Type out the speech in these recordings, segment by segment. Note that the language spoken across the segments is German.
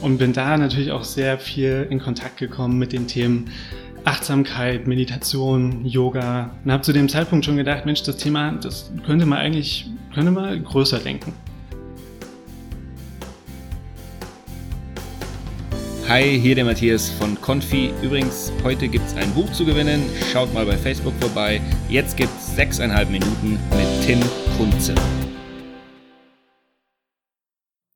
und bin da natürlich auch sehr viel in Kontakt gekommen mit den Themen Achtsamkeit, Meditation, Yoga und habe zu dem Zeitpunkt schon gedacht, Mensch, das Thema, das könnte man eigentlich, könnte man größer denken. Hi, hier der Matthias von Confi. Übrigens, heute gibt es ein Buch zu gewinnen. Schaut mal bei Facebook vorbei. Jetzt gibt es 6,5 Minuten mit Tim Kunze.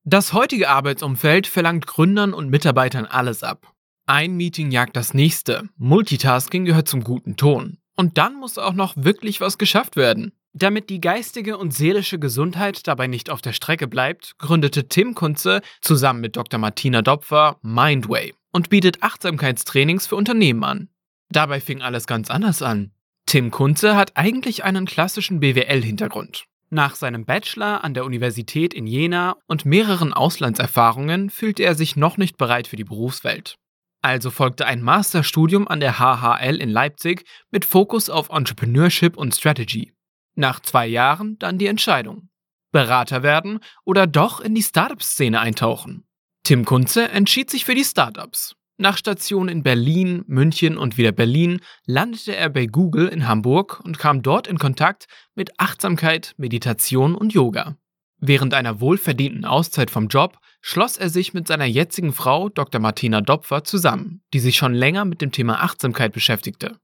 Das heutige Arbeitsumfeld verlangt Gründern und Mitarbeitern alles ab. Ein Meeting jagt das nächste. Multitasking gehört zum guten Ton. Und dann muss auch noch wirklich was geschafft werden. Damit die geistige und seelische Gesundheit dabei nicht auf der Strecke bleibt, gründete Tim Kunze zusammen mit Dr. Martina Dopfer Mindway und bietet Achtsamkeitstrainings für Unternehmen an. Dabei fing alles ganz anders an. Tim Kunze hat eigentlich einen klassischen BWL-Hintergrund. Nach seinem Bachelor an der Universität in Jena und mehreren Auslandserfahrungen fühlte er sich noch nicht bereit für die Berufswelt. Also folgte ein Masterstudium an der HHL in Leipzig mit Fokus auf Entrepreneurship und Strategy. Nach zwei Jahren dann die Entscheidung. Berater werden oder doch in die Startup-Szene eintauchen. Tim Kunze entschied sich für die Startups. Nach Stationen in Berlin, München und wieder Berlin landete er bei Google in Hamburg und kam dort in Kontakt mit Achtsamkeit, Meditation und Yoga. Während einer wohlverdienten Auszeit vom Job schloss er sich mit seiner jetzigen Frau Dr. Martina Dopfer zusammen, die sich schon länger mit dem Thema Achtsamkeit beschäftigte.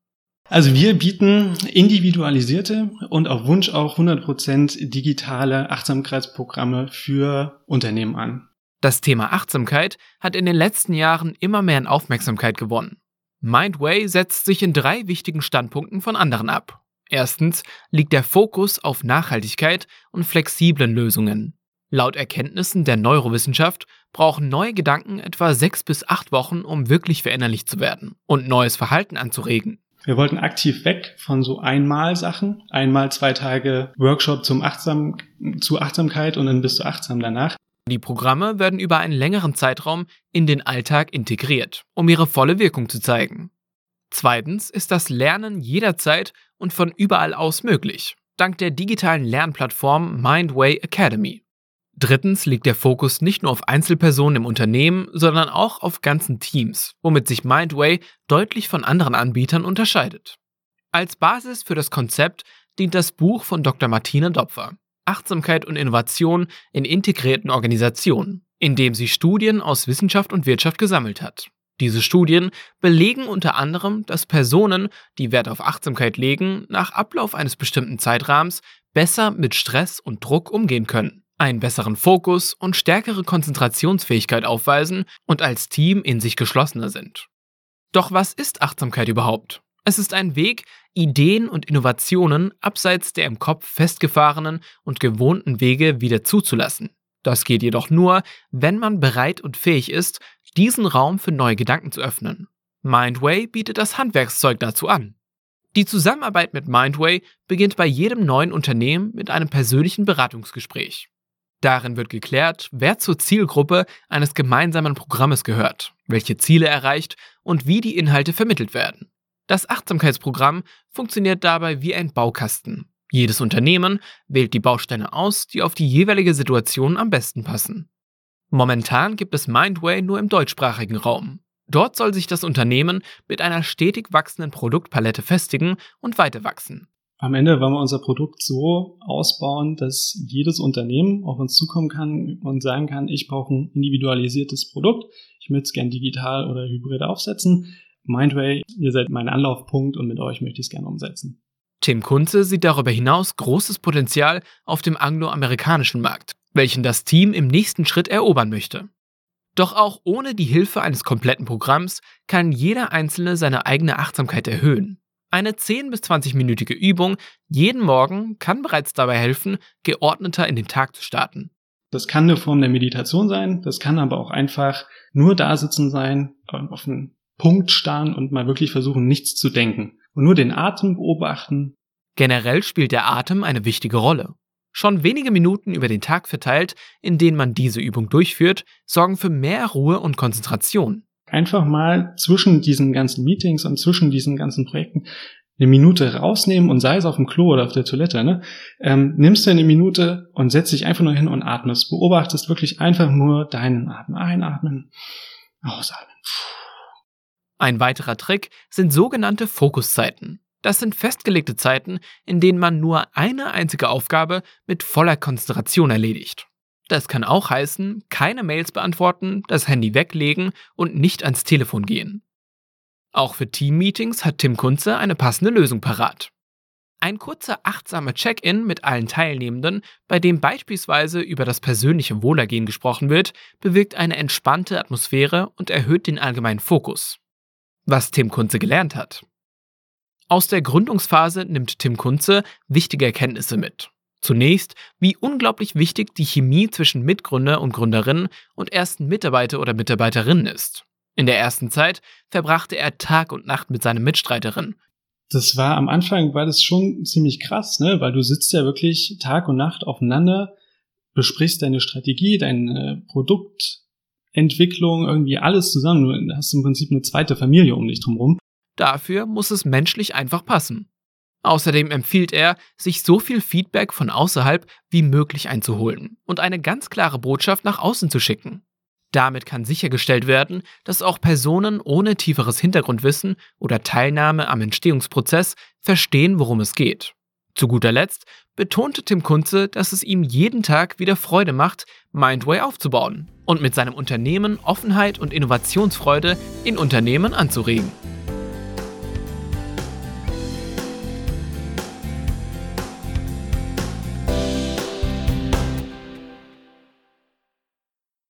Also wir bieten individualisierte und auf Wunsch auch 100% digitale Achtsamkeitsprogramme für Unternehmen an. Das Thema Achtsamkeit hat in den letzten Jahren immer mehr an Aufmerksamkeit gewonnen. Mindway setzt sich in drei wichtigen Standpunkten von anderen ab. Erstens liegt der Fokus auf Nachhaltigkeit und flexiblen Lösungen. Laut Erkenntnissen der Neurowissenschaft brauchen neue Gedanken etwa sechs bis acht Wochen, um wirklich verinnerlicht zu werden und neues Verhalten anzuregen. Wir wollten aktiv weg von so Einmal-Sachen, einmal zwei Tage Workshop zum Achtsam, zu Achtsamkeit und dann bist du achtsam danach. Die Programme werden über einen längeren Zeitraum in den Alltag integriert, um ihre volle Wirkung zu zeigen. Zweitens ist das Lernen jederzeit und von überall aus möglich, dank der digitalen Lernplattform Mindway Academy. Drittens liegt der Fokus nicht nur auf Einzelpersonen im Unternehmen, sondern auch auf ganzen Teams, womit sich Mindway deutlich von anderen Anbietern unterscheidet. Als Basis für das Konzept dient das Buch von Dr. Martina Dopfer, Achtsamkeit und Innovation in integrierten Organisationen, in dem sie Studien aus Wissenschaft und Wirtschaft gesammelt hat. Diese Studien belegen unter anderem, dass Personen, die Wert auf Achtsamkeit legen, nach Ablauf eines bestimmten Zeitrahmens besser mit Stress und Druck umgehen können einen besseren Fokus und stärkere Konzentrationsfähigkeit aufweisen und als Team in sich geschlossener sind. Doch was ist Achtsamkeit überhaupt? Es ist ein Weg, Ideen und Innovationen abseits der im Kopf festgefahrenen und gewohnten Wege wieder zuzulassen. Das geht jedoch nur, wenn man bereit und fähig ist, diesen Raum für neue Gedanken zu öffnen. Mindway bietet das Handwerkszeug dazu an. Die Zusammenarbeit mit Mindway beginnt bei jedem neuen Unternehmen mit einem persönlichen Beratungsgespräch. Darin wird geklärt, wer zur Zielgruppe eines gemeinsamen Programmes gehört, welche Ziele erreicht und wie die Inhalte vermittelt werden. Das Achtsamkeitsprogramm funktioniert dabei wie ein Baukasten. Jedes Unternehmen wählt die Bausteine aus, die auf die jeweilige Situation am besten passen. Momentan gibt es Mindway nur im deutschsprachigen Raum. Dort soll sich das Unternehmen mit einer stetig wachsenden Produktpalette festigen und weiter wachsen. Am Ende wollen wir unser Produkt so ausbauen, dass jedes Unternehmen auf uns zukommen kann und sagen kann, ich brauche ein individualisiertes Produkt, ich möchte es gern digital oder hybrid aufsetzen. Mindway, ihr seid mein Anlaufpunkt und mit euch möchte ich es gerne umsetzen. Tim Kunze sieht darüber hinaus großes Potenzial auf dem angloamerikanischen Markt, welchen das Team im nächsten Schritt erobern möchte. Doch auch ohne die Hilfe eines kompletten Programms kann jeder Einzelne seine eigene Achtsamkeit erhöhen. Eine 10 bis 20-minütige Übung jeden Morgen kann bereits dabei helfen, geordneter in den Tag zu starten. Das kann eine Form der Meditation sein, das kann aber auch einfach nur da sitzen sein, auf einen Punkt starren und mal wirklich versuchen, nichts zu denken und nur den Atem beobachten. Generell spielt der Atem eine wichtige Rolle. Schon wenige Minuten über den Tag verteilt, in denen man diese Übung durchführt, sorgen für mehr Ruhe und Konzentration einfach mal zwischen diesen ganzen Meetings und zwischen diesen ganzen Projekten eine Minute rausnehmen und sei es auf dem Klo oder auf der Toilette, ne? Ähm, nimmst du eine Minute und setzt dich einfach nur hin und atmest. Beobachtest wirklich einfach nur deinen Atem. Einatmen, ausatmen. Ein weiterer Trick sind sogenannte Fokuszeiten. Das sind festgelegte Zeiten, in denen man nur eine einzige Aufgabe mit voller Konzentration erledigt. Das kann auch heißen, keine Mails beantworten, das Handy weglegen und nicht ans Telefon gehen. Auch für Teammeetings hat Tim Kunze eine passende Lösung parat. Ein kurzer achtsamer Check-in mit allen Teilnehmenden, bei dem beispielsweise über das persönliche Wohlergehen gesprochen wird, bewirkt eine entspannte Atmosphäre und erhöht den allgemeinen Fokus. Was Tim Kunze gelernt hat. Aus der Gründungsphase nimmt Tim Kunze wichtige Erkenntnisse mit. Zunächst, wie unglaublich wichtig die Chemie zwischen Mitgründer und Gründerinnen und ersten Mitarbeiter oder Mitarbeiterinnen ist. In der ersten Zeit verbrachte er Tag und Nacht mit seiner Mitstreiterin. Das war am Anfang war das schon ziemlich krass, ne? Weil du sitzt ja wirklich Tag und Nacht aufeinander, besprichst deine Strategie, deine Produktentwicklung, irgendwie alles zusammen. Du hast im Prinzip eine zweite Familie um dich drumherum. Dafür muss es menschlich einfach passen. Außerdem empfiehlt er, sich so viel Feedback von außerhalb wie möglich einzuholen und eine ganz klare Botschaft nach außen zu schicken. Damit kann sichergestellt werden, dass auch Personen ohne tieferes Hintergrundwissen oder Teilnahme am Entstehungsprozess verstehen, worum es geht. Zu guter Letzt betonte Tim Kunze, dass es ihm jeden Tag wieder Freude macht, Mindway aufzubauen und mit seinem Unternehmen Offenheit und Innovationsfreude in Unternehmen anzuregen.